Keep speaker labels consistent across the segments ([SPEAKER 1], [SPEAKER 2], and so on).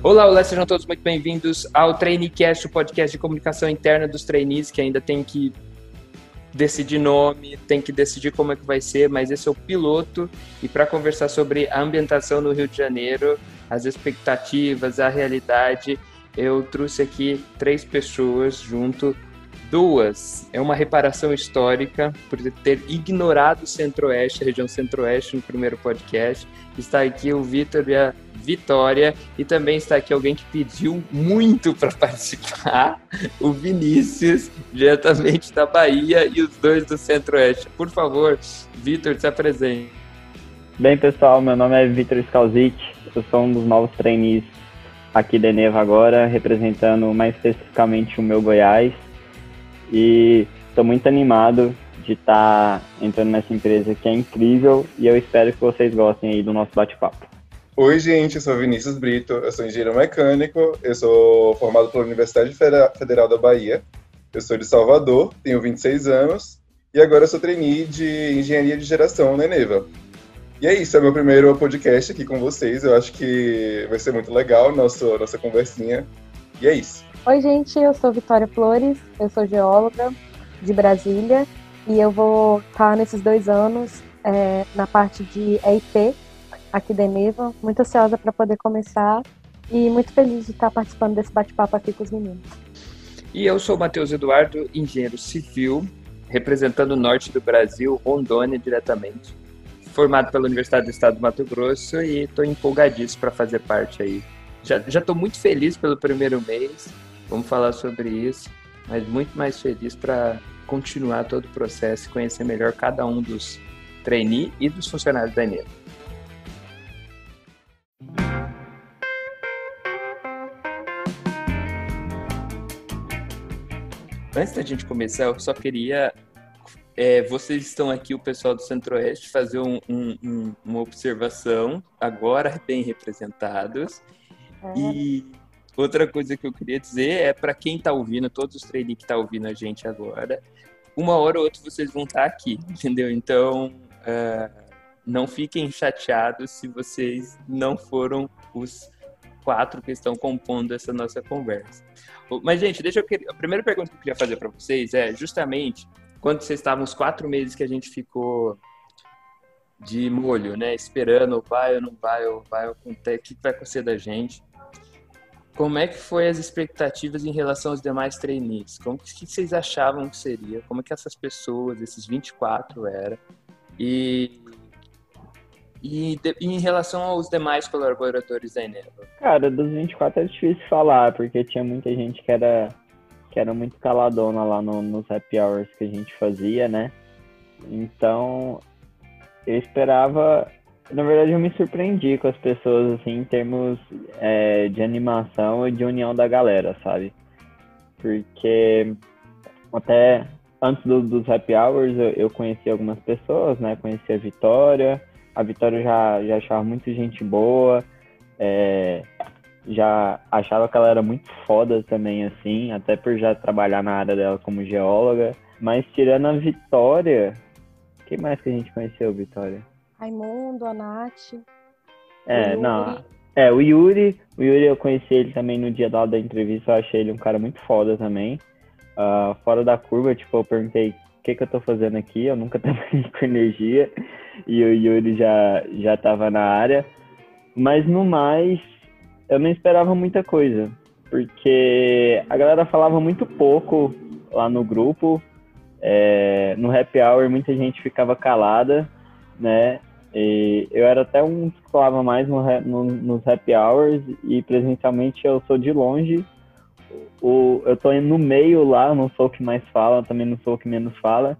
[SPEAKER 1] Olá, olá, sejam todos muito bem-vindos ao TraineeCast, o podcast de comunicação interna dos trainees, que ainda tem que decidir nome, tem que decidir como é que vai ser, mas esse é o piloto. E para conversar sobre a ambientação no Rio de Janeiro, as expectativas, a realidade, eu trouxe aqui três pessoas junto Duas, é uma reparação histórica por ter ignorado o Centro-Oeste, a região Centro-Oeste no primeiro podcast. Está aqui o Vitor e a Vitória, e também está aqui alguém que pediu muito para participar, o Vinícius, diretamente da Bahia, e os dois do Centro-Oeste. Por favor, Vitor, se apresente.
[SPEAKER 2] Bem, pessoal, meu nome é Vitor Scalzic, eu sou um dos novos trainees aqui da Eneva agora, representando mais especificamente o meu Goiás e estou muito animado de estar tá entrando nessa empresa que é incrível e eu espero que vocês gostem aí do nosso bate-papo.
[SPEAKER 3] Oi, gente, eu sou Vinícius Brito, eu sou engenheiro mecânico, eu sou formado pela Universidade Federal da Bahia, eu sou de Salvador, tenho 26 anos e agora eu sou trainee de engenharia de geração na Eneva. E é isso, é meu primeiro podcast aqui com vocês, eu acho que vai ser muito legal nosso, nossa conversinha, e é isso.
[SPEAKER 4] Oi, gente, eu sou Vitória Flores, eu sou geóloga de Brasília e eu vou estar nesses dois anos é, na parte de EIP aqui da Eneva. Muito ansiosa para poder começar e muito feliz de estar participando desse bate-papo aqui com os meninos.
[SPEAKER 1] E eu sou Matheus Eduardo, engenheiro civil, representando o norte do Brasil, Rondônia diretamente. Formado pela Universidade do Estado do Mato Grosso e estou empolgadíssimo para fazer parte aí. Já estou muito feliz pelo primeiro mês Vamos falar sobre isso, mas muito mais feliz para continuar todo o processo e conhecer melhor cada um dos trainees e dos funcionários da Enel. Antes da gente começar, eu só queria. É, vocês estão aqui, o pessoal do Centro-Oeste, fazer um, um, uma observação, agora bem representados. É. E Outra coisa que eu queria dizer é para quem está ouvindo, todos os trainees que tá ouvindo a gente agora, uma hora ou outra vocês vão estar tá aqui, entendeu? Então, uh, não fiquem chateados se vocês não foram os quatro que estão compondo essa nossa conversa. Mas, gente, deixa eu. A primeira pergunta que eu queria fazer para vocês é justamente quando vocês estavam os quatro meses que a gente ficou de molho, né? Esperando, vai ou não vai, ou vai, ou o que vai acontecer da gente. Como é que foi as expectativas em relação aos demais trainees? Como que, que vocês achavam que seria? Como que essas pessoas, esses 24 eram? E, e, de, em relação aos demais colaboradores da Eneva?
[SPEAKER 2] Cara, dos 24 é difícil falar, porque tinha muita gente que era, que era muito caladona lá no, nos happy hours que a gente fazia, né? Então, eu esperava na verdade, eu me surpreendi com as pessoas, assim, em termos é, de animação e de união da galera, sabe? Porque até antes do, dos happy hours eu, eu conheci algumas pessoas, né? Conheci a Vitória. A Vitória já, já achava muito gente boa. É, já achava que ela era muito foda também, assim, até por já trabalhar na área dela como geóloga. Mas tirando a Vitória, quem mais que a gente conheceu, Vitória?
[SPEAKER 4] Raimundo, a Nath.
[SPEAKER 2] É, não. É, o Yuri, o Yuri eu conheci ele também no dia da, da entrevista, eu achei ele um cara muito foda também. Uh, fora da curva, tipo, eu perguntei o que, que eu tô fazendo aqui, eu nunca trabalhei com energia, e o Yuri já, já tava na área. Mas no mais, eu não esperava muita coisa, porque a galera falava muito pouco lá no grupo, é, no happy hour muita gente ficava calada, né? E eu era até um que falava mais no, no, nos happy hours e presencialmente eu sou de longe. O, eu tô no meio lá, não sou o que mais fala, também não sou o que menos fala.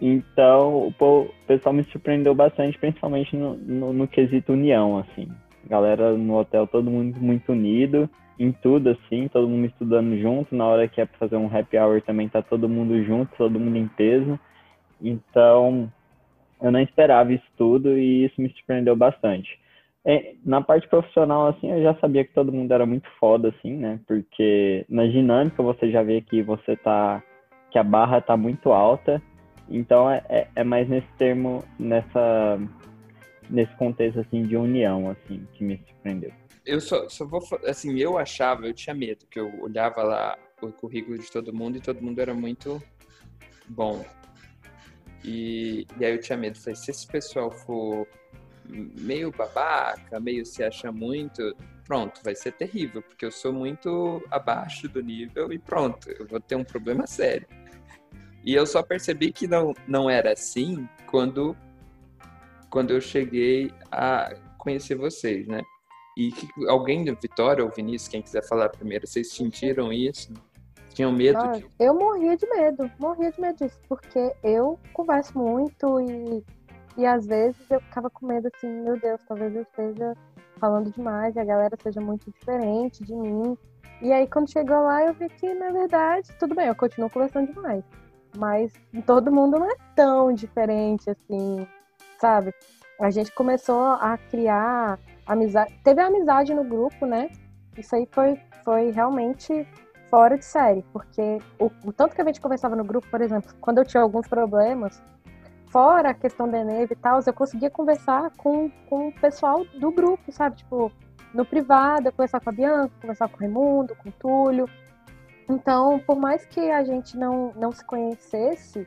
[SPEAKER 2] Então o, pessoal me surpreendeu bastante, principalmente no, no, no quesito união, assim. Galera no hotel, todo mundo muito unido em tudo, assim, todo mundo estudando junto. Na hora que é pra fazer um happy hour também tá todo mundo junto, todo mundo em peso. Então, eu não esperava isso tudo e isso me surpreendeu bastante. É, na parte profissional, assim, eu já sabia que todo mundo era muito foda, assim, né? Porque na dinâmica você já vê que você tá. que a barra tá muito alta. Então é, é, é mais nesse termo, nessa. nesse contexto assim de união assim que me surpreendeu.
[SPEAKER 1] Eu só, só vou assim, eu achava, eu tinha medo que eu olhava lá o currículo de todo mundo e todo mundo era muito bom. E, e aí eu tinha medo, falei, se esse pessoal for meio babaca, meio se acha muito, pronto, vai ser terrível, porque eu sou muito abaixo do nível e pronto, eu vou ter um problema sério. E eu só percebi que não, não era assim quando, quando eu cheguei a conhecer vocês, né? E que, alguém, Vitória ou Vinícius, quem quiser falar primeiro, vocês sentiram isso? Tinham medo?
[SPEAKER 4] Não, de... Eu morria de medo, morria de medo disso, porque eu converso muito e, e às vezes eu ficava com medo assim, meu Deus, talvez eu esteja falando demais e a galera seja muito diferente de mim. E aí quando chegou lá eu vi que, na verdade, tudo bem, eu continuo conversando demais. Mas todo mundo não é tão diferente assim, sabe? A gente começou a criar amizade. Teve amizade no grupo, né? Isso aí foi, foi realmente fora de série, porque o, o, tanto que a gente conversava no grupo, por exemplo, quando eu tinha alguns problemas, fora a questão da neve e tal, eu conseguia conversar com, com o pessoal do grupo, sabe? Tipo, no privado, eu conversar com a Bianca, conversar com o Raimundo, com o Túlio. Então, por mais que a gente não, não se conhecesse,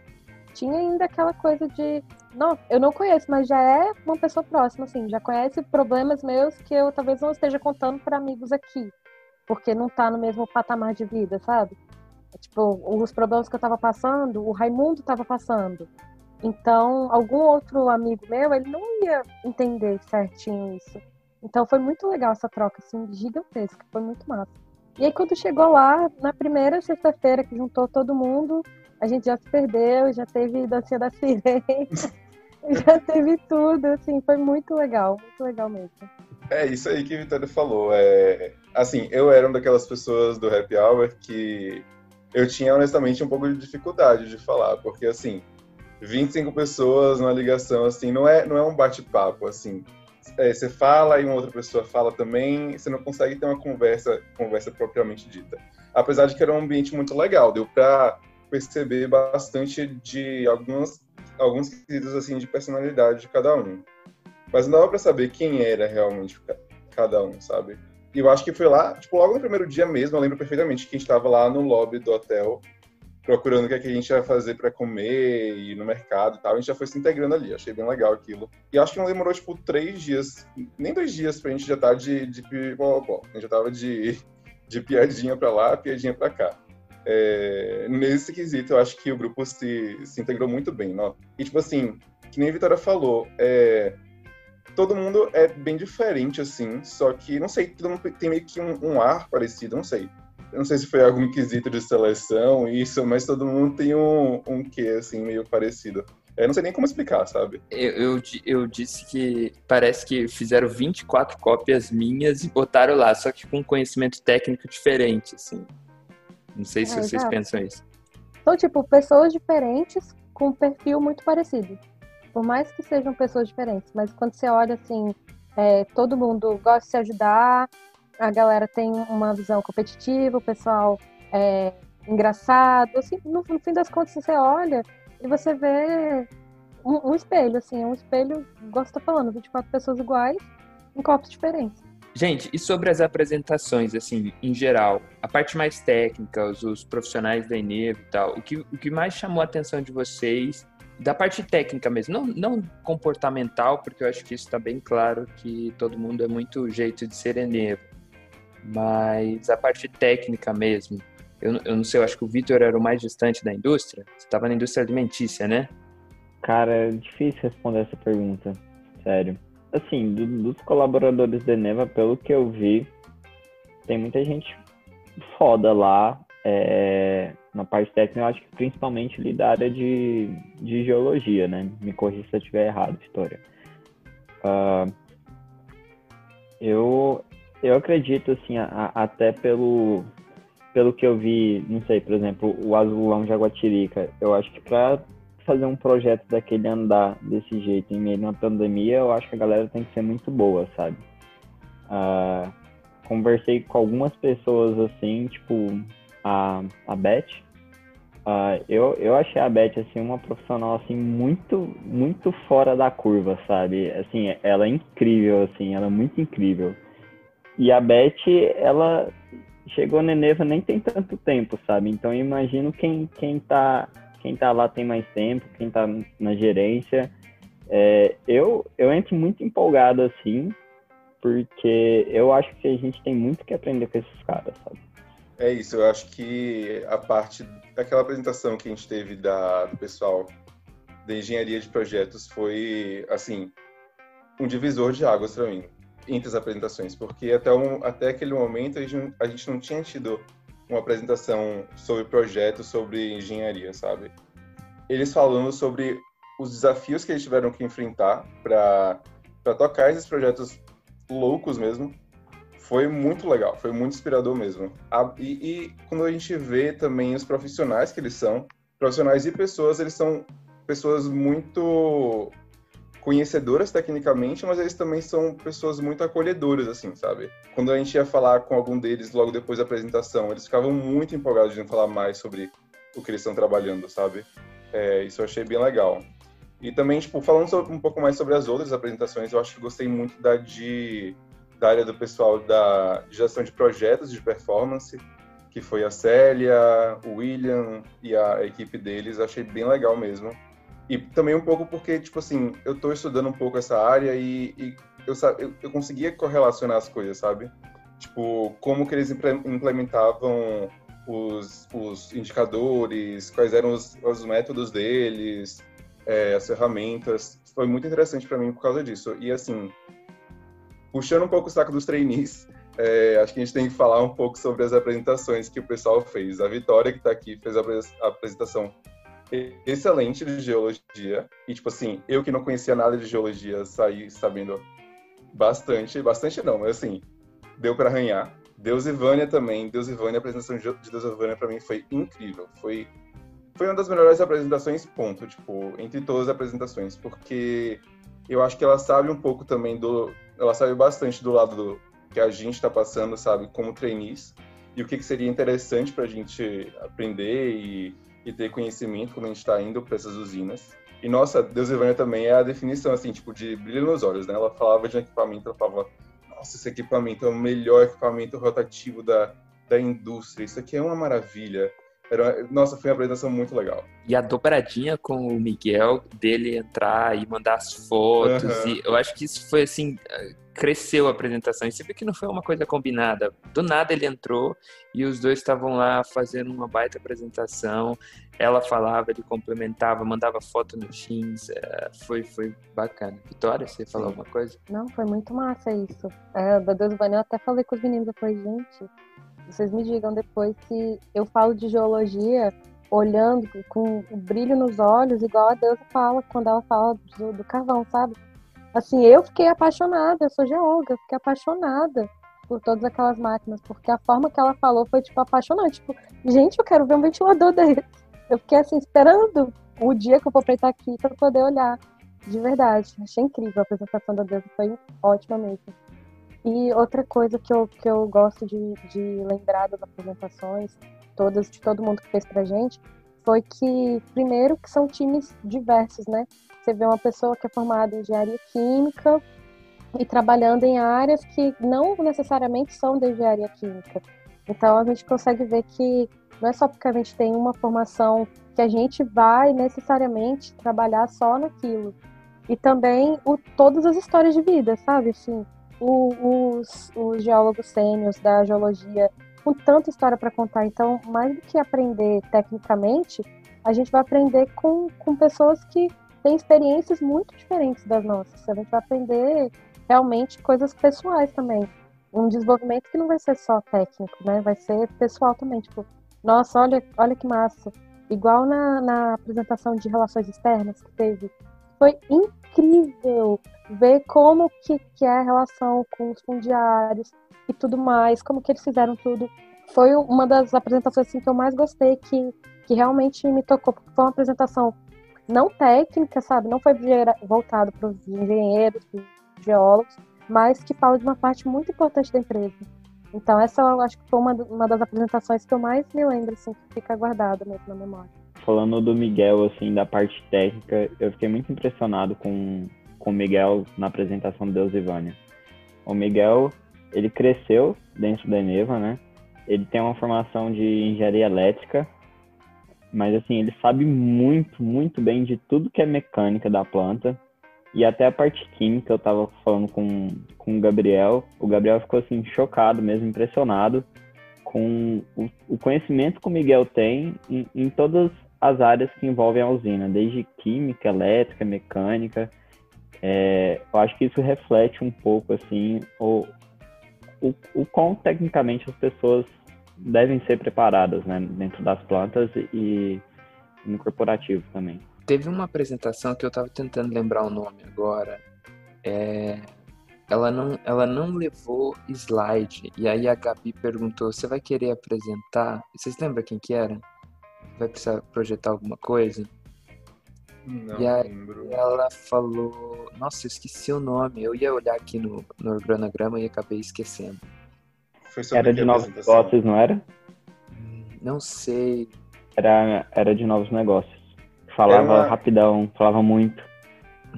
[SPEAKER 4] tinha ainda aquela coisa de, não, eu não conheço, mas já é uma pessoa próxima, assim, já conhece problemas meus que eu talvez não esteja contando para amigos aqui porque não tá no mesmo patamar de vida, sabe? Tipo, os problemas que eu tava passando, o Raimundo tava passando. Então, algum outro amigo meu, ele não ia entender certinho isso. Então, foi muito legal essa troca, assim, gigantesca. Foi muito massa. E aí, quando chegou lá, na primeira sexta-feira que juntou todo mundo, a gente já se perdeu, já teve dancinha da sirene, já teve tudo, assim, foi muito legal, muito legal mesmo.
[SPEAKER 3] É isso aí que a Vitória falou. É, assim, eu era uma daquelas pessoas do happy hour que eu tinha honestamente um pouco de dificuldade de falar, porque assim, 25 pessoas numa ligação assim, não é não é um bate-papo assim. É, você fala e uma outra pessoa fala também, você não consegue ter uma conversa conversa propriamente dita. Apesar de que era um ambiente muito legal, deu para perceber bastante de algumas alguns quesitos assim de personalidade de cada um. Mas não dava pra saber quem era realmente cada um, sabe? Eu acho que foi lá, tipo, logo no primeiro dia mesmo, eu lembro perfeitamente que a gente estava lá no lobby do hotel, procurando o que, é que a gente ia fazer para comer e no mercado e tal. A gente já foi se integrando ali, achei bem legal aquilo. E acho que não demorou, tipo, três dias, nem dois dias pra gente já estar tá de, de pipopó. A gente já tava de, de piadinha pra lá, piadinha pra cá. É, nesse quesito, eu acho que o grupo se, se integrou muito bem, não? E, tipo assim, que nem a Vitória falou, é, todo mundo é bem diferente, assim, só que, não sei, todo mundo tem meio que um, um ar parecido, não sei. Eu não sei se foi algum quesito de seleção, isso, mas todo mundo tem um, um quê, assim, meio parecido. Eu não sei nem como explicar, sabe?
[SPEAKER 1] Eu, eu, eu, disse que parece que fizeram 24 cópias minhas e botaram lá, só que com conhecimento técnico diferente, assim. Não sei se é, vocês exato. pensam isso.
[SPEAKER 4] Então, tipo, pessoas diferentes com um perfil muito parecido por mais que sejam pessoas diferentes, mas quando você olha assim, é, todo mundo gosta de se ajudar, a galera tem uma visão competitiva, o pessoal é engraçado, assim, no, no fim das contas você olha e você vê um, um espelho, assim, um espelho, gosta de falando, 24 pessoas iguais em copos diferentes.
[SPEAKER 1] Gente, e sobre as apresentações, assim, em geral, a parte mais técnica, os, os profissionais da Enevo e tal, o que, o que mais chamou a atenção de vocês da parte técnica mesmo, não, não comportamental, porque eu acho que isso está bem claro que todo mundo é muito jeito de ser enevo, mas a parte técnica mesmo. Eu, eu não sei, eu acho que o Vitor era o mais distante da indústria. Você estava na indústria alimentícia, né?
[SPEAKER 2] Cara, é difícil responder essa pergunta, sério. Assim, do, dos colaboradores da Eneva, pelo que eu vi, tem muita gente foda lá. É, na parte técnica, eu acho que principalmente ali da área de, de geologia, né? Me corrija se eu estiver errado, história. Uh, eu, eu acredito, assim, a, a, até pelo, pelo que eu vi, não sei, por exemplo, o Azulão Jaguatirica, eu acho que para fazer um projeto daquele andar desse jeito em meio a uma pandemia, eu acho que a galera tem que ser muito boa, sabe? Uh, conversei com algumas pessoas assim, tipo a, a Beth, Uh, eu, eu achei a Beth assim uma profissional assim muito muito fora da curva, sabe? Assim, ela é incrível assim, ela é muito incrível. E a Beth, ela chegou na Eneva nem tem tanto tempo, sabe? Então eu imagino quem quem tá quem tá lá tem mais tempo, quem tá na gerência. É, eu eu entro muito empolgado assim, porque eu acho que a gente tem muito que aprender com esses caras, sabe?
[SPEAKER 3] É isso, eu acho que a parte daquela apresentação que a gente teve da, do pessoal da engenharia de projetos foi, assim, um divisor de águas para mim, entre as apresentações, porque até, um, até aquele momento a gente, a gente não tinha tido uma apresentação sobre projetos, sobre engenharia, sabe? Eles falando sobre os desafios que eles tiveram que enfrentar para tocar esses projetos loucos mesmo, foi muito legal, foi muito inspirador mesmo. e, e, quando a gente vê também os profissionais que eles são, profissionais e pessoas, eles são pessoas muito conhecedoras tecnicamente, mas eles também são pessoas muito acolhedoras, assim, sabe? Quando a gente ia falar com algum deles logo depois da apresentação, eles ficavam muito empolgados de falar mais sobre o que eles estão trabalhando, sabe? É, isso eu achei bem legal. E também, tipo, falando sobre, um pouco mais sobre as outras apresentações, eu acho que gostei muito da de da área do pessoal da gestão de projetos de performance, que foi a Célia, o William e a equipe deles. Achei bem legal mesmo. E também um pouco porque, tipo assim, eu estou estudando um pouco essa área e, e eu, eu, eu conseguia correlacionar as coisas, sabe? Tipo, como que eles implementavam os, os indicadores, quais eram os, os métodos deles, é, as ferramentas. Foi muito interessante para mim por causa disso. E, assim, puxando um pouco o saco dos trainees, é, acho que a gente tem que falar um pouco sobre as apresentações que o pessoal fez. A Vitória, que está aqui, fez a apresentação excelente de geologia. E, tipo assim, eu que não conhecia nada de geologia, saí sabendo bastante. Bastante não, mas assim, deu para arranhar. Deus e Vânia também. Deus e Vânia, a apresentação de Deus e Vânia para mim foi incrível. Foi, foi uma das melhores apresentações, ponto. Tipo, entre todas as apresentações. Porque eu acho que ela sabe um pouco também do, ela saiu bastante do lado do que a gente está passando, sabe, como trainees, e o que, que seria interessante para a gente aprender e, e, ter conhecimento quando a gente está indo para essas usinas. E nossa, Deus Ivânia também é a definição, assim, tipo, de brilho nos olhos, né? Ela falava de um equipamento, ela falava, nossa, esse equipamento é o melhor equipamento rotativo da, da indústria, isso aqui é uma maravilha. Era, nossa, foi uma apresentação muito legal.
[SPEAKER 1] E a dobradinha com o Miguel, dele entrar e mandar as fotos, uhum. e eu acho que isso foi assim, cresceu a apresentação. E você vê que não foi uma coisa combinada. Do nada ele entrou e os dois estavam lá fazendo uma baita apresentação. Ela falava, ele complementava, mandava foto no Teams. É, foi, foi bacana. Vitória, você falou alguma coisa?
[SPEAKER 4] Não, foi muito massa isso. É, da Deus Banho, eu até falei com os meninos depois, gente vocês me digam depois se eu falo de geologia olhando com o brilho nos olhos, igual a Deus fala quando ela fala do, do carvão, sabe? Assim, eu fiquei apaixonada, eu sou geóloga, fiquei apaixonada por todas aquelas máquinas, porque a forma que ela falou foi, tipo, apaixonante. Tipo, gente, eu quero ver um ventilador desse. Eu fiquei, assim, esperando o dia que eu vou pra aqui para poder olhar. De verdade, achei incrível a apresentação da Deus, foi ótima mesmo. E outra coisa que eu, que eu gosto de, de lembrar das apresentações, todas, de todo mundo que fez pra gente, foi que, primeiro, que são times diversos, né? Você vê uma pessoa que é formada em engenharia química e trabalhando em áreas que não necessariamente são da engenharia química. Então, a gente consegue ver que não é só porque a gente tem uma formação que a gente vai necessariamente trabalhar só naquilo. E também o, todas as histórias de vida, sabe? Assim, o, os, os geólogos sênios da geologia com tanta história para contar. Então, mais do que aprender tecnicamente, a gente vai aprender com, com pessoas que têm experiências muito diferentes das nossas. A gente vai aprender realmente coisas pessoais também. Um desenvolvimento que não vai ser só técnico, né? Vai ser pessoal também. Tipo, nossa, olha, olha que massa. Igual na, na apresentação de relações externas que teve. Foi incrível ver como que, que é a relação com os fundiários e tudo mais, como que eles fizeram tudo. Foi uma das apresentações assim, que eu mais gostei, que, que realmente me tocou, porque foi uma apresentação não técnica, sabe? Não foi voltado para os engenheiros, para os geólogos, mas que fala de uma parte muito importante da empresa. Então essa eu acho que foi uma, uma das apresentações que eu mais me lembro, assim, que fica guardada mesmo na memória.
[SPEAKER 2] Falando do Miguel, assim, da parte técnica, eu fiquei muito impressionado com, com o Miguel na apresentação do Deus Ivânia. O Miguel, ele cresceu dentro da Eneva, né? Ele tem uma formação de engenharia elétrica, mas assim, ele sabe muito, muito bem de tudo que é mecânica da planta e até a parte química. Eu tava falando com, com o Gabriel, o Gabriel ficou assim, chocado mesmo, impressionado com o, o conhecimento que o Miguel tem em, em todas as áreas que envolvem a usina, desde química, elétrica, mecânica. É, eu acho que isso reflete um pouco assim o, o, o quão tecnicamente as pessoas devem ser preparadas né, dentro das plantas e, no corporativo também.
[SPEAKER 1] Teve uma apresentação que eu estava tentando lembrar o nome agora. É... Ela, não, ela não levou slide. E aí a Gabi perguntou: Você vai querer apresentar? Vocês lembram quem que era? Vai precisar projetar alguma coisa?
[SPEAKER 3] Não
[SPEAKER 1] e aí
[SPEAKER 3] lembro.
[SPEAKER 1] ela falou. Nossa, eu esqueci o nome. Eu ia olhar aqui no, no organograma e acabei esquecendo.
[SPEAKER 3] Foi sobre
[SPEAKER 2] Era de novos negócios, não era?
[SPEAKER 1] Não sei.
[SPEAKER 2] Era, era de novos negócios. Falava
[SPEAKER 3] uma-
[SPEAKER 2] rapidão, falava muito.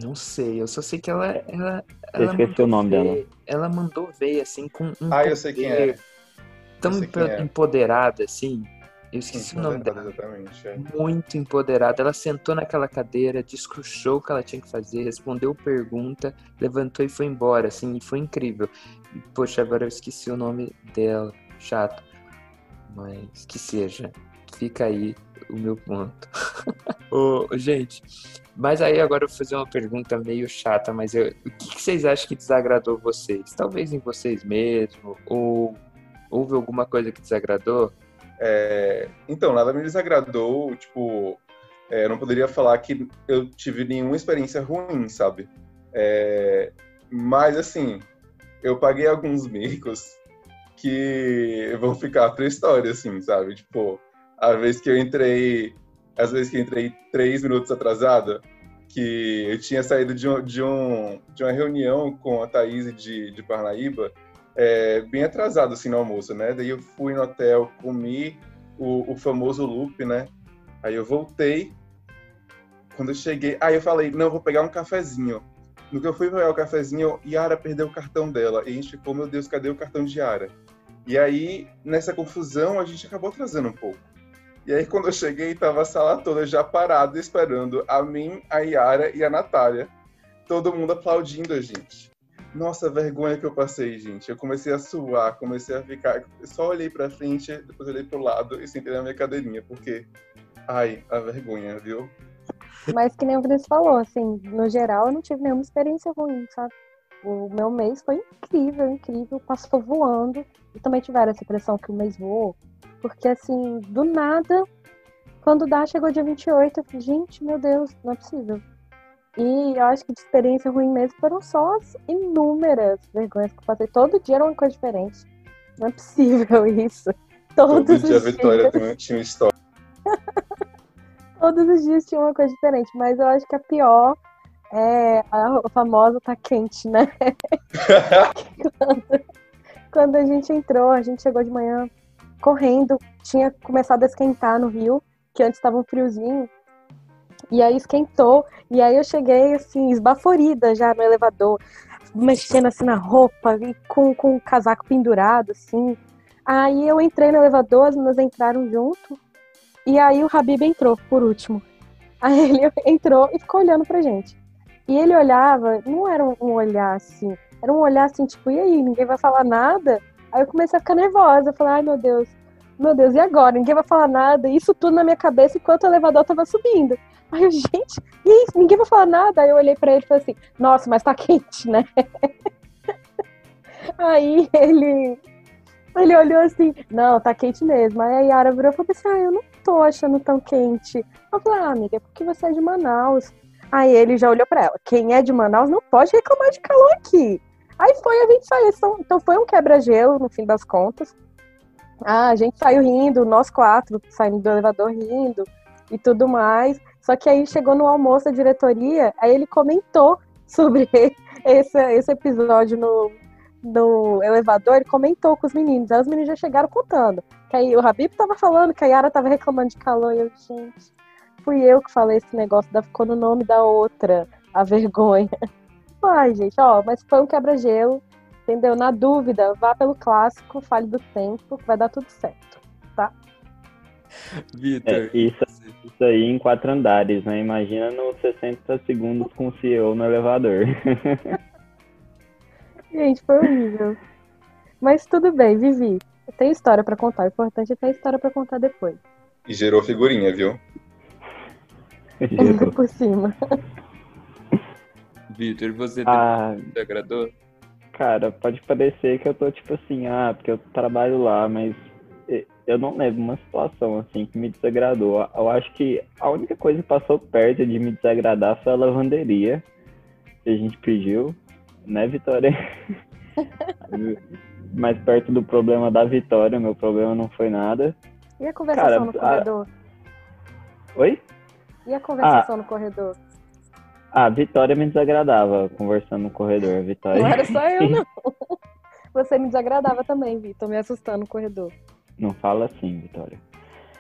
[SPEAKER 1] Não sei. Eu só sei que ela. ela,
[SPEAKER 2] Eu
[SPEAKER 1] ela
[SPEAKER 2] esqueci
[SPEAKER 1] mandou
[SPEAKER 2] o nome
[SPEAKER 1] ver-
[SPEAKER 2] dela.
[SPEAKER 1] Ela mandou ver, assim, com um.
[SPEAKER 3] Ah, eu sei quem é.
[SPEAKER 1] Tão
[SPEAKER 3] Eu sei quem
[SPEAKER 1] empo-
[SPEAKER 3] é.
[SPEAKER 1] empoderada, assim. Eu esqueci o nome dela.
[SPEAKER 3] Exatamente. é.
[SPEAKER 1] muito empoderada. Ela sentou naquela cadeira, discursou o que ela tinha que fazer, respondeu pergunta, levantou e foi embora, assim, foi incrível. E, poxa, agora eu esqueci o nome dela, chato. Mas que seja, fica aí o meu ponto. Ô, gente, mas aí agora eu vou fazer uma pergunta meio chata, mas eu- o que, que vocês acham que desagradou vocês? Talvez em vocês mesmos, ou houve alguma coisa que desagradou?
[SPEAKER 3] É, então, nada me desagradou, tipo, é, eu não poderia falar que eu tive nenhuma experiência ruim, sabe? É, mas, assim, eu paguei alguns micos que vão ficar pra história, assim, sabe? Tipo, a vez que eu entrei, às vezes que eu entrei três minutos atrasada, que eu tinha saído de, um, de, um, de uma reunião com a Thaís de, de Parnaíba, é, bem atrasado assim no almoço, né? Daí eu fui no hotel, comi o, o famoso loop, né? Aí eu voltei. Quando eu cheguei, aí eu falei, não, vou pegar um cafezinho. No que eu fui pegar o cafezinho, Yara perdeu o cartão dela. E a gente ficou, meu Deus, cadê o cartão de Yara? E aí, nessa confusão, a gente acabou atrasando um pouco. E aí, quando eu cheguei, tava a sala toda já parada, esperando a mim, a Yara e a Natália. Todo mundo aplaudindo a gente. Nossa, vergonha que eu passei, gente. Eu comecei a suar, comecei a ficar. Eu só olhei pra frente, depois olhei pro lado e sentei na minha cadeirinha, porque. Ai, a vergonha, viu?
[SPEAKER 4] Mas que nem o Vinícius falou, assim, no geral eu não tive nenhuma experiência ruim, sabe? O meu mês foi incrível, incrível, passou voando. E também tiveram essa impressão que o mês voou. Porque, assim, do nada, quando dá, chegou dia 28, eu falei, gente, meu Deus, não é possível. E eu acho que de experiência ruim mesmo foram só as inúmeras vergonhas que eu passei. Todo dia era uma coisa diferente. Não é possível isso. Todos
[SPEAKER 3] Todo dia a Vitória
[SPEAKER 4] dias.
[SPEAKER 3] tinha uma história.
[SPEAKER 4] Todos os dias tinha uma coisa diferente, mas eu acho que a pior é a, a famosa tá quente, né? quando, quando a gente entrou, a gente chegou de manhã correndo, tinha começado a esquentar no Rio, que antes estava um friozinho, e aí esquentou, e aí eu cheguei assim, esbaforida já no elevador, mexendo assim na roupa, e com, com o casaco pendurado, assim. Aí eu entrei no elevador, as meninas entraram junto, e aí o Habib entrou por último. Aí ele entrou e ficou olhando pra gente. E ele olhava, não era um olhar assim, era um olhar assim, tipo, e aí, ninguém vai falar nada? Aí eu comecei a ficar nervosa, falei, ai meu Deus, meu Deus, e agora? Ninguém vai falar nada, isso tudo na minha cabeça enquanto o elevador tava subindo. Aí eu, gente, e isso? Ninguém vai falar nada? Aí eu olhei pra ele e falei assim, nossa, mas tá quente, né? Aí ele, ele olhou assim, não, tá quente mesmo. Aí a Yara virou e falou assim, ah, eu não tô achando tão quente. Eu falei, ah, amiga, é porque você é de Manaus. Aí ele já olhou pra ela, quem é de Manaus não pode reclamar de calor aqui. Aí foi, a gente saiu, então- então foi um quebra-gelo no fim das contas. Ah, a gente saiu rindo, nós quatro, saindo do elevador rindo e tudo mais. Só que aí chegou no almoço da diretoria, aí ele comentou sobre esse, esse episódio no, no elevador, ele comentou com os meninos. Aí os meninos já chegaram contando. Que aí o Habib tava falando que a Yara tava reclamando de calor. E eu, gente, fui eu que falei esse negócio, da, ficou no nome da outra, a vergonha. Ai, gente, ó, mas foi um quebra-gelo, entendeu? Na dúvida, vá pelo clássico, fale do tempo, vai dar tudo certo, tá?
[SPEAKER 1] Vitor.
[SPEAKER 2] É, isso, isso aí em quatro andares, né? Imagina nos 60 segundos com o CEO no elevador.
[SPEAKER 4] Gente, foi horrível. Mas tudo bem, Vivi. Tem história pra contar. O importante é ter história pra contar depois.
[SPEAKER 3] E gerou figurinha, viu?
[SPEAKER 4] Ainda por cima.
[SPEAKER 1] Vitor, você
[SPEAKER 2] Ah,
[SPEAKER 1] te agradou?
[SPEAKER 2] cara, pode parecer que eu tô tipo assim, ah, porque eu trabalho lá, mas eu não lembro uma situação assim que me desagradou. Eu acho que a única coisa que passou perto de me desagradar foi a lavanderia que a gente pediu, né, Vitória? Mais perto do problema da Vitória, meu problema não foi nada.
[SPEAKER 4] E a conversação
[SPEAKER 2] Cara,
[SPEAKER 4] no
[SPEAKER 2] a-
[SPEAKER 4] corredor?
[SPEAKER 2] Oi?
[SPEAKER 4] E a conversação no corredor?
[SPEAKER 2] Ah, a Vitória me desagradava conversando no corredor, a Vitória.
[SPEAKER 4] Não era só eu, não. Você me desagradava também, Vitor, me assustando no corredor.
[SPEAKER 2] Não fala assim, Vitória.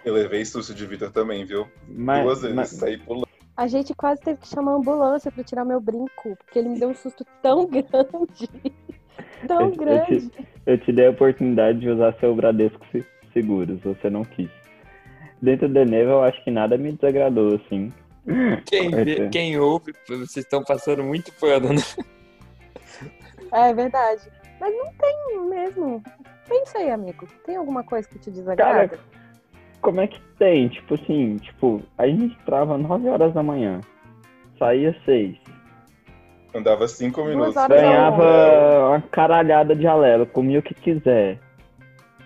[SPEAKER 3] Eu levei susto de Vitor também, viu?
[SPEAKER 2] Mas,
[SPEAKER 3] Duas vezes,
[SPEAKER 2] mas-
[SPEAKER 3] saí pulando.
[SPEAKER 4] A gente quase teve que chamar a ambulância pra tirar meu brinco, porque ele me deu um susto tão grande. Tão
[SPEAKER 2] Eu- eu
[SPEAKER 4] grande.
[SPEAKER 2] Eu te dei a oportunidade de usar seu Bradesco Se- Seguros, você não quis. Dentro do Neva, eu acho que nada me desagradou, assim.
[SPEAKER 1] Quem, vê- quem ouve, vocês estão passando muito pano, né?
[SPEAKER 4] É verdade. Mas não tem mesmo. Pensa aí, amigo. Tem alguma coisa que te desagrada?
[SPEAKER 2] Como é que tem? Tipo assim, tipo, a gente entrava 9 horas da manhã, saía 6,
[SPEAKER 3] Andava cinco minutos.
[SPEAKER 4] horas da
[SPEAKER 2] ganhava uma caralhada de alelo, comia o que quiser.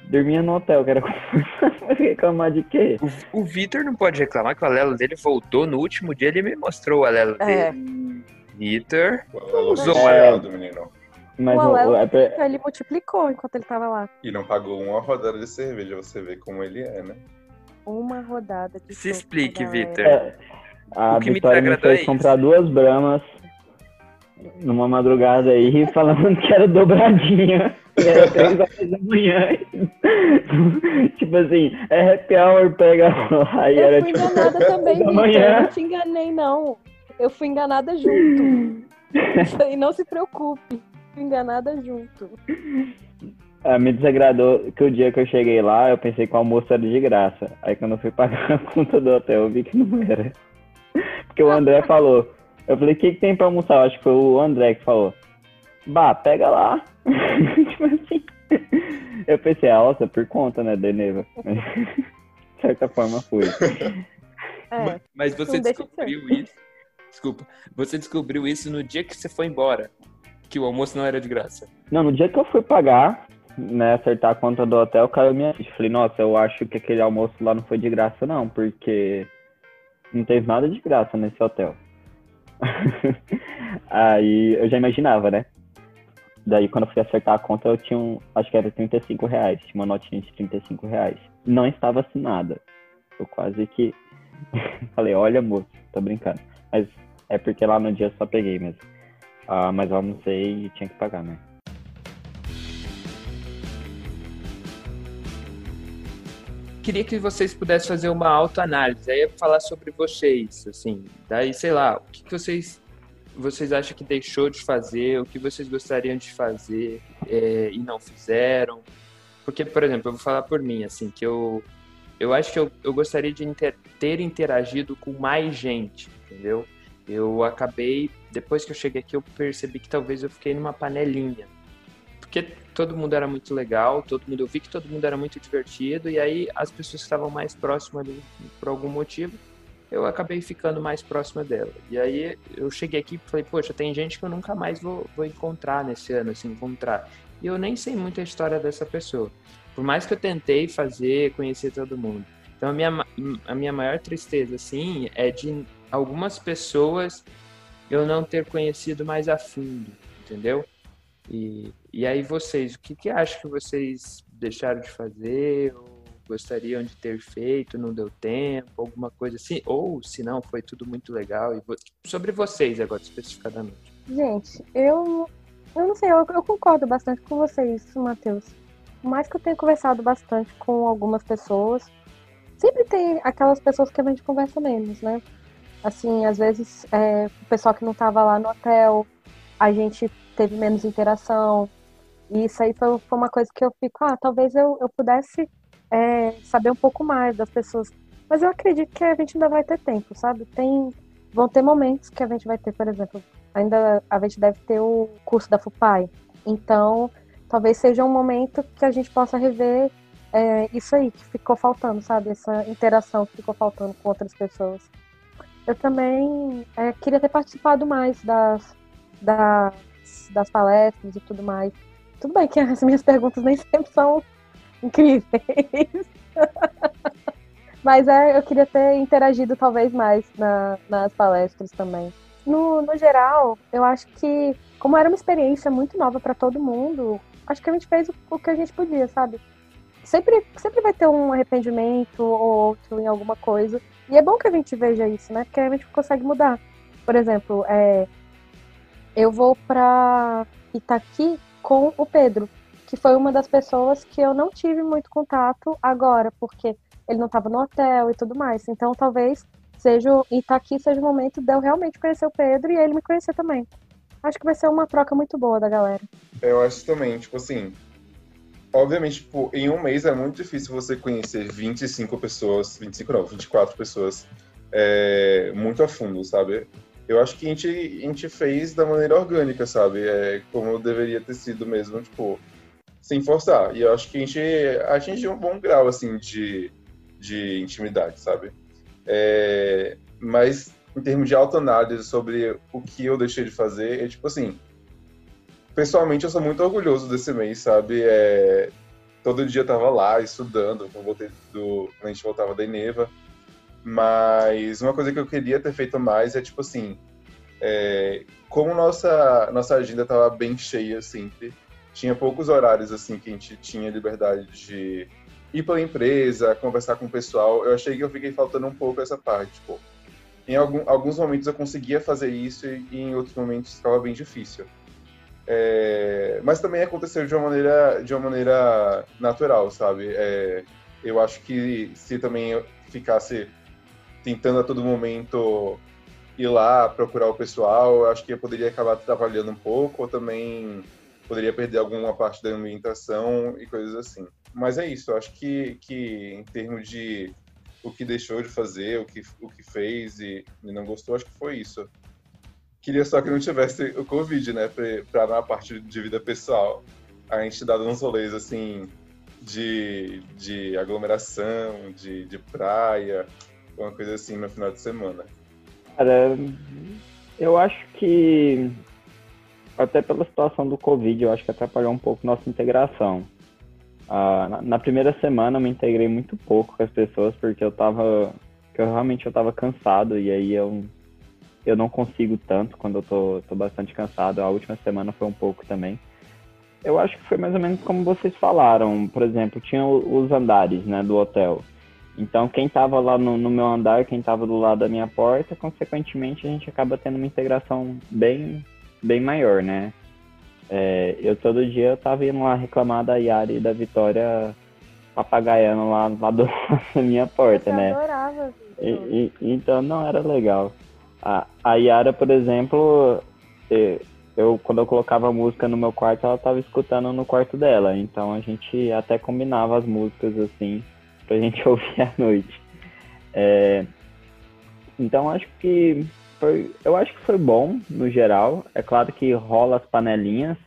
[SPEAKER 2] Dormia no hotel, que era reclamar de quê?
[SPEAKER 1] O, o Vitor não pode reclamar que o alelo dele voltou no último dia, ele me mostrou o alelo
[SPEAKER 4] É.
[SPEAKER 1] dele. Vitor,
[SPEAKER 3] O Alelo
[SPEAKER 1] Usou
[SPEAKER 2] o
[SPEAKER 3] errado, menino.
[SPEAKER 2] Mas
[SPEAKER 4] o Alelo,
[SPEAKER 2] é
[SPEAKER 4] ele multiplicou enquanto ele tava lá.
[SPEAKER 3] E não pagou uma rodada de cerveja, você vê como ele é, né?
[SPEAKER 4] Uma rodada de
[SPEAKER 1] Se
[SPEAKER 4] sopa,
[SPEAKER 1] explique,
[SPEAKER 4] galera.
[SPEAKER 1] Vitor.
[SPEAKER 2] é, a
[SPEAKER 1] O que me
[SPEAKER 2] Vitória me,
[SPEAKER 1] desagradou
[SPEAKER 2] fez
[SPEAKER 1] é
[SPEAKER 2] comprar duas bramas numa madrugada aí, falando que era dobradinha. E era três horas da manhã. tipo assim, é happy hour, pega lá. E
[SPEAKER 4] Eu
[SPEAKER 2] era
[SPEAKER 4] fui
[SPEAKER 2] tipo
[SPEAKER 4] enganada também, Vitor.
[SPEAKER 2] manhã.
[SPEAKER 4] Eu não te enganei, não. Eu fui enganada junto. e não se preocupe. Enganada junto.
[SPEAKER 2] Ah, me desagradou que o dia que eu cheguei lá, eu pensei que o almoço era de graça. Aí quando eu fui pagar a conta do hotel, eu vi que não era. Porque o André falou. Eu falei, o que, que tem pra almoçar? Eu acho que foi o André que falou. Bah, pega lá. tipo assim. Eu pensei, ah, nossa, por conta, né, Deneva. de certa forma foi.
[SPEAKER 4] É.
[SPEAKER 1] Mas você descobriu isso. Desculpa. Você descobriu isso no dia que você foi embora. Que o almoço não era de graça.
[SPEAKER 2] Não, no dia que eu fui pagar, né, acertar a conta do hotel, caiu minha ficha. Falei, nossa, eu acho que aquele almoço lá não foi de graça, não, porque não teve nada de graça nesse hotel. Aí eu já imaginava, né? Daí quando eu fui acertar a conta, eu tinha um, acho que era 35 reais, tinha uma notinha de 35 reais. Não estava assinada. Eu quase que falei, olha moço, tô brincando. Mas é porque lá no dia eu só peguei mesmo. Ah, mas eu almocei e tinha que pagar, né?
[SPEAKER 1] Queria que vocês pudessem fazer uma autoanálise. Aí falar sobre vocês, assim. Daí, sei lá, o que, que vocês vocês acham que deixou de fazer, o que vocês gostariam de fazer é, e não fizeram. Porque, por exemplo, eu vou falar por mim, assim, que eu, eu acho que eu, eu gostaria de inter- ter interagido com mais gente, entendeu? Eu acabei, depois que eu cheguei aqui, eu percebi que talvez eu fiquei numa panelinha. Porque todo mundo era muito legal, todo mundo, eu vi que todo mundo era muito divertido, e aí as pessoas que estavam mais próximas ali, por algum motivo, eu acabei ficando mais próxima dela. E aí eu cheguei aqui e falei, poxa, tem gente que eu nunca mais vou, vou encontrar nesse ano, assim, encontrar. E eu nem sei muito a história dessa pessoa. Por mais que eu tentei fazer, conhecer todo mundo. Então a minha, a minha maior tristeza, assim, é de algumas pessoas eu não ter conhecido mais a fundo, entendeu? E, e aí vocês, o que, que acham que vocês deixaram de fazer ou gostariam de ter feito, não deu tempo, alguma coisa assim? Ou se não, foi tudo muito legal. E sobre vocês agora, especificadamente.
[SPEAKER 4] Gente, eu Eu não sei, eu, eu concordo bastante com vocês, Matheus. Por mais que eu tenha conversado bastante com algumas pessoas, sempre tem aquelas pessoas que a gente conversa menos, né? Assim, às vezes, é, o pessoal que não estava lá no hotel, a gente teve menos interação. E isso aí foi, foi uma coisa que eu fico, ah, talvez eu, eu pudesse é, saber um pouco mais das pessoas. Mas eu acredito que a gente ainda vai ter tempo, sabe? Tem, vão ter momentos que a gente vai ter, por exemplo, ainda a gente deve ter o curso da FUPAI. Então, talvez seja um momento que a gente possa rever é, isso aí que ficou faltando, sabe? Essa interação que ficou faltando com outras pessoas. Eu também é, queria ter participado mais das, das, das palestras e tudo mais. Tudo bem que as minhas perguntas nem sempre são incríveis. Mas é, eu queria ter interagido talvez mais na, nas palestras também. No, no geral, eu acho que, como era uma experiência muito nova para todo mundo, acho que a gente fez o, o, que a gente podia, sabe? Sempre, sempre vai ter um arrependimento ou outro em alguma coisa. E é bom que a gente veja isso, né? Porque a gente consegue mudar. Por exemplo, é, eu vou para Itaqui com o Pedro, que foi uma das pessoas que eu não tive muito contato agora, porque ele não estava no hotel e tudo mais. Então, talvez seja Itaqui seja o momento de eu realmente conhecer o Pedro e ele me conhecer também. Acho que vai ser uma troca muito boa da galera.
[SPEAKER 3] Eu acho também, tipo assim, obviamente, tipo, em um mês é muito difícil você conhecer 25 pessoas, 25 não, 24 pessoas é, muito a fundo, sabe? Eu acho que a gente, a gente fez da maneira orgânica, sabe? É, como deveria ter sido mesmo, tipo, sem forçar. E eu acho que a gente atingiu um bom grau, assim, de, de intimidade, sabe? É, mas em termos de autoanálise sobre o que eu deixei de fazer, é tipo assim, pessoalmente eu sou muito orgulhoso desse mês, sabe? É, todo dia eu tava lá estudando, quando, voltei do, quando a gente voltava da Ineva. Mas uma coisa que eu queria ter feito mais é tipo assim, é, como nossa nossa agenda tava bem cheia sempre, tinha poucos horários assim que a gente tinha liberdade de ir pela empresa, conversar com o pessoal. Eu achei que eu fiquei faltando um pouco essa parte, tipo, em algum, alguns momentos eu conseguia fazer isso e, e em outros momentos ficava bem difícil. É, mas também aconteceu de uma maneira, de uma maneira natural, sabe? É, eu acho que se também ficasse tentando a todo momento ir lá procurar o pessoal, eu acho que eu poderia acabar trabalhando um pouco, ou também poderia perder alguma parte da ambientação e coisas assim. Mas é isso, eu acho que, que em termos de o que deixou de fazer, o que, o que fez e, e não gostou, acho que foi isso. Queria só que não tivesse o Covid, né? Pra, pra parte de vida pessoal a gente dado uns rolês assim de, de aglomeração, de, de praia, uma coisa assim no final de semana.
[SPEAKER 2] Cara, eu acho que até pela situação do Covid, eu acho que atrapalhou um pouco nossa integração. Ah, na, na, primeira semana eu me integrei muito pouco com as pessoas porque eu tava. Eu realmente eu tava cansado e aí eu eu não consigo tanto quando eu tô, tô bastante cansado. A última semana foi um pouco também. Eu acho que foi mais ou menos como vocês falaram. Por exemplo, tinha os andares né, do hotel. Então, quem estava lá no, no, meu andar, quem estava do lado da minha porta, consequentemente, a gente acaba tendo uma integração bem, bem maior, né? É, eu todo dia eu tava indo lá reclamar da Yara e da Vitória papagaiando lá, lá do, da minha porta,
[SPEAKER 4] eu
[SPEAKER 2] né?
[SPEAKER 4] Adorava,
[SPEAKER 2] e, e, então não era legal. A, a Yara, por exemplo, eu quando eu colocava música no meu quarto, ela estava escutando no quarto dela. Então a gente até combinava as músicas assim pra gente ouvir à noite. É, então acho que foi, eu acho que foi bom no geral. É claro que rola as panelinhas,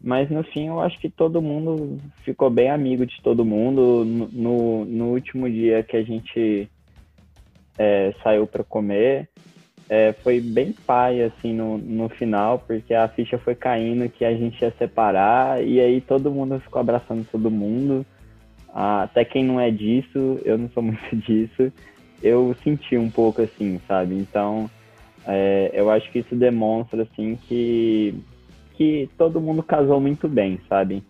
[SPEAKER 2] mas no fim eu acho que todo mundo ficou bem amigo de todo mundo. No, no, no último dia que a gente é, saiu para comer, é, foi bem pai, assim, no, no final, porque a ficha foi caindo que a gente ia separar, e aí todo mundo ficou abraçando todo mundo. Ah, até quem não é disso, eu não sou muito disso, eu senti um pouco assim, sabe? Então, é, eu acho que isso demonstra, assim, que, que todo mundo casou muito bem, sabe?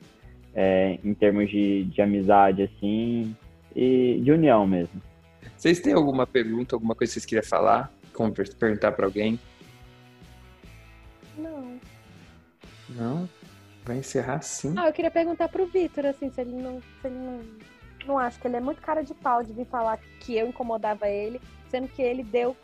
[SPEAKER 2] É, em termos de, de amizade, assim, e de união mesmo.
[SPEAKER 1] Vocês têm alguma pergunta, alguma coisa que vocês queriam falar? Perguntar para alguém?
[SPEAKER 4] Não.
[SPEAKER 1] Não? Vai encerrar sim?
[SPEAKER 4] Ah, eu queria perguntar pro Vitor, assim, se ele não. Se ele não, não acha que ele é muito cara de pau de vir falar que eu incomodava ele, sendo que ele deu.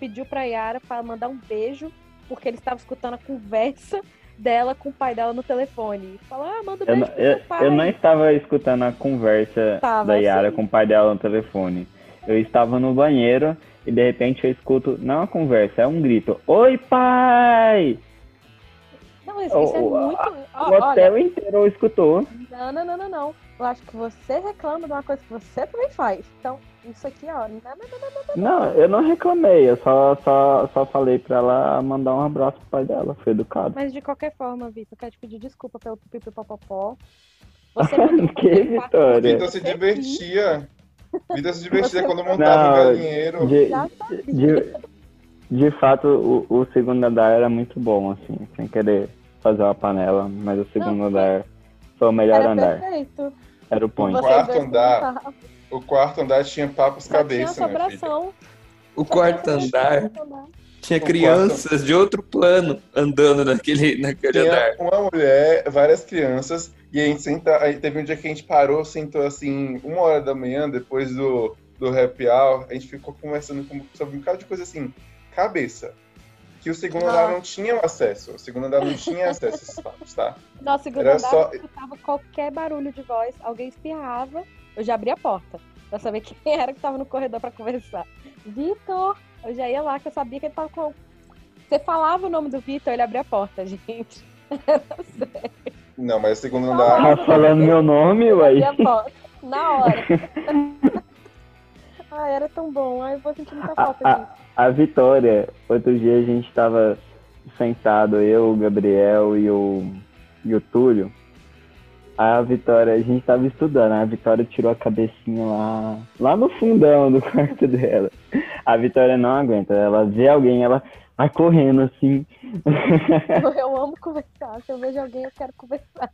[SPEAKER 4] pediu pra Yara para mandar um beijo, porque ele estava escutando a conversa dela com o pai dela no telefone. Falou, ah, manda um
[SPEAKER 2] Eu,
[SPEAKER 4] beijo
[SPEAKER 2] não-
[SPEAKER 4] pro
[SPEAKER 2] eu,
[SPEAKER 4] pai.
[SPEAKER 2] eu não estava escutando a conversa
[SPEAKER 4] Tava,
[SPEAKER 2] da Yara
[SPEAKER 4] sim.
[SPEAKER 2] com o pai dela no telefone. Eu estava no banheiro e de repente eu escuto, não é uma conversa, é um grito. Oi, pai!
[SPEAKER 4] Não, isso, isso é
[SPEAKER 2] O-
[SPEAKER 4] muito.
[SPEAKER 2] O hotel
[SPEAKER 4] olha,
[SPEAKER 2] inteiro escutou.
[SPEAKER 4] não, não, não, não, não. Eu acho que você reclama de uma coisa que você também faz. Então, isso aqui, ó. Não, não, não, não.
[SPEAKER 2] Não, eu não reclamei, eu só, só, só falei pra ela mandar um abraço pro pai dela, foi educado.
[SPEAKER 4] Mas de qualquer forma, Vitor, eu quero te pedir desculpa pelo pipipopopó. Você mandou
[SPEAKER 2] Que Vitória?
[SPEAKER 3] Vitor se divertia. Vitor se divertia
[SPEAKER 4] Você-
[SPEAKER 3] quando montava o
[SPEAKER 2] Não,
[SPEAKER 3] galinheiro.
[SPEAKER 2] De,
[SPEAKER 4] Já sabia.
[SPEAKER 2] de, de fato, o, o segundo andar era muito bom, assim, sem querer fazer uma panela, mas o segundo
[SPEAKER 4] Não,
[SPEAKER 2] andar foi o melhor
[SPEAKER 4] Era
[SPEAKER 2] andar,
[SPEAKER 4] perfeito.
[SPEAKER 2] era o point.
[SPEAKER 3] Você-
[SPEAKER 4] Vocês
[SPEAKER 3] quarto andar. O quarto andar tinha papos
[SPEAKER 4] Só tinha
[SPEAKER 3] cabeça,
[SPEAKER 4] assombração.
[SPEAKER 1] O quarto andar
[SPEAKER 4] Quarto andar.
[SPEAKER 1] Tinha crianças de outro plano andando naquele, naquele andar.
[SPEAKER 3] Tinha uma mulher, várias crianças, e a gente senta, aí teve um dia que a gente parou, sentou assim, uma hora da manhã, depois do, do happy hour, a gente ficou conversando com- sobre um bocado de coisa assim, cabeça. Que o segundo andar não tinha acesso, o segundo andar não tinha acesso a esses papos, tá?
[SPEAKER 4] Nossa, segundo
[SPEAKER 3] Era
[SPEAKER 4] andar,
[SPEAKER 3] só-
[SPEAKER 4] eu escutava qualquer barulho de voz, alguém espirrava, eu já abria a porta pra saber quem era que tava no corredor pra conversar. Vitor! Eu já ia lá que eu sabia que ele tava com. Você falava o nome do Vitor, ele abria a porta, gente. Era sério.
[SPEAKER 3] Não, mas o segundo
[SPEAKER 4] Ah.
[SPEAKER 3] andar,
[SPEAKER 2] Tá falando meu nome, ué?
[SPEAKER 4] Abria a porta. Na hora. Ai, era tão bom. Ai, eu vou sentir muita falta
[SPEAKER 2] Ah,
[SPEAKER 4] disso.
[SPEAKER 2] A Vitória, outro dia a gente tava sentado, eu, o Gabriel e o, e o Túlio. A Vitória, a gente tava estudando, a Vitória tirou a cabecinha lá, lá no fundão do quarto dela. A Vitória não aguenta, ela vê alguém, ela vai correndo assim.
[SPEAKER 4] Eu, amo conversar. Se eu vejo alguém, eu quero conversar.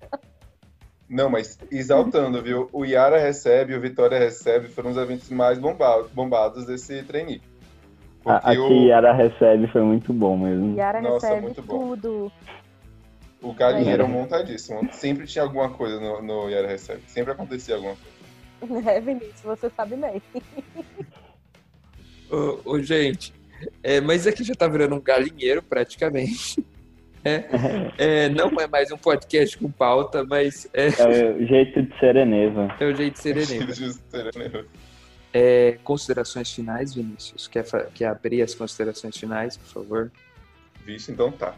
[SPEAKER 3] não, mas exaltando, viu? O Yara recebe, o Vitória recebe, foram os eventos mais bombados, bombados desse trainee.
[SPEAKER 2] A, a
[SPEAKER 3] Porque
[SPEAKER 2] que
[SPEAKER 3] o,
[SPEAKER 2] Yara recebe foi muito bom mesmo.
[SPEAKER 4] Yara
[SPEAKER 3] Nossa,
[SPEAKER 4] recebe
[SPEAKER 3] muito bom. O galinheiro
[SPEAKER 2] É.
[SPEAKER 3] montadíssimo. Sempre tinha alguma coisa no, no Yara recebe. Sempre acontecia alguma coisa.
[SPEAKER 4] É, Vinícius, você sabe bem.
[SPEAKER 1] Ô, ô, gente, é, mas aqui já tá virando um galinheiro praticamente. É, é, não é mais um podcast com pauta, mas é,
[SPEAKER 2] É o jeito de ser Eneva.
[SPEAKER 1] é o jeito de ser Enem.
[SPEAKER 3] Justo,
[SPEAKER 1] É, considerações finais, Vinícius? Quer, quer abrir as considerações finais, por favor?
[SPEAKER 3] Vixe, então tá.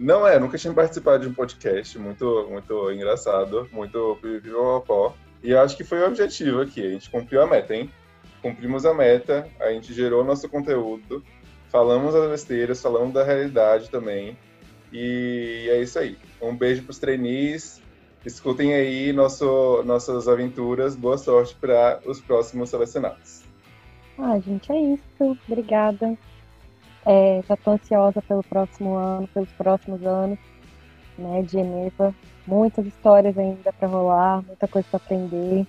[SPEAKER 3] Não é, nunca tinha participado de um podcast muito, muito engraçado, muito pipipopó. E eu acho que foi o objetivo aqui. A gente cumpriu a meta, hein? Cumprimos a meta, a gente gerou nosso conteúdo, falamos as besteiras, falamos da realidade também. E é isso aí. Um beijo pros trainees. Escutem aí nosso, nossas aventuras. Boa sorte para os próximos selecionados.
[SPEAKER 4] Ah, gente, é isso. Obrigada. É, já tô ansiosa pelo próximo ano, pelos próximos anos, né, de Eneva. Muitas histórias ainda para rolar, muita coisa para aprender.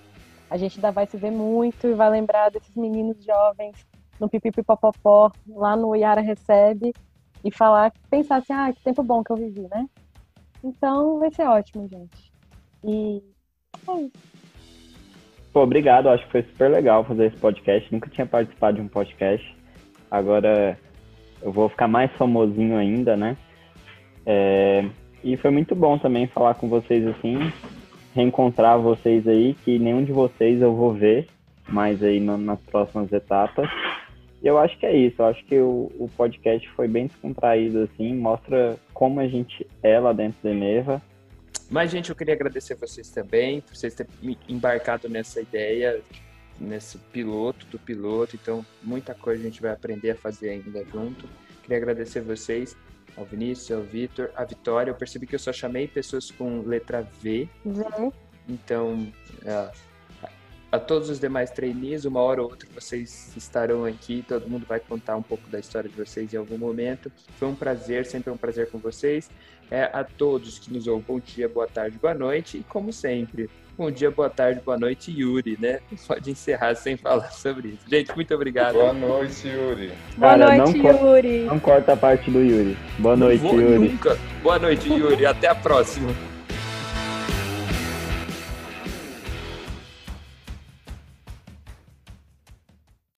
[SPEAKER 4] A gente ainda vai se ver muito e vai lembrar desses meninos jovens no Pipipipopopó, lá no Yara Recebe, e falar, pensar assim, ah, que tempo bom que eu vivi, né? Então vai ser ótimo, gente. E é isso.
[SPEAKER 2] Pô, obrigado, acho que foi super legal fazer esse podcast. Nunca tinha participado de um podcast. Agora eu vou ficar mais famosinho ainda, né? É, E foi muito bom também falar com vocês assim, reencontrar vocês aí, que nenhum de vocês eu vou ver mais aí no- nas próximas etapas. E eu acho que é isso, eu acho que o, o podcast foi bem descontraído, assim, mostra como a gente é lá dentro da Eneva.
[SPEAKER 1] Mas, gente, eu queria agradecer vocês também, por vocês terem embarcado nessa ideia, nesse piloto do piloto. Então, muita coisa a gente vai aprender a fazer ainda junto. Queria agradecer vocês, ao Vinícius, ao Vitor, a Vitória. Eu percebi que eu só chamei pessoas com letra V,
[SPEAKER 4] Vê.
[SPEAKER 1] então, é, a todos os demais trainees, uma hora ou outra vocês estarão aqui, todo mundo vai contar um pouco da história de vocês em algum momento. Foi um prazer, sempre é um prazer com vocês. É, a todos que nos ouvem, bom dia, boa tarde, boa noite, e como sempre, bom dia, boa tarde, boa noite, Yuri, né? Pode encerrar sem falar sobre isso. Gente, muito obrigado.
[SPEAKER 3] Boa noite, Yuri.
[SPEAKER 4] Boa
[SPEAKER 2] Cara,
[SPEAKER 4] noite,
[SPEAKER 2] não
[SPEAKER 4] Yuri.
[SPEAKER 2] Não corta a parte do Yuri. Boa noite, Yuri.
[SPEAKER 1] nunca. Boa noite, Yuri. Até a próxima.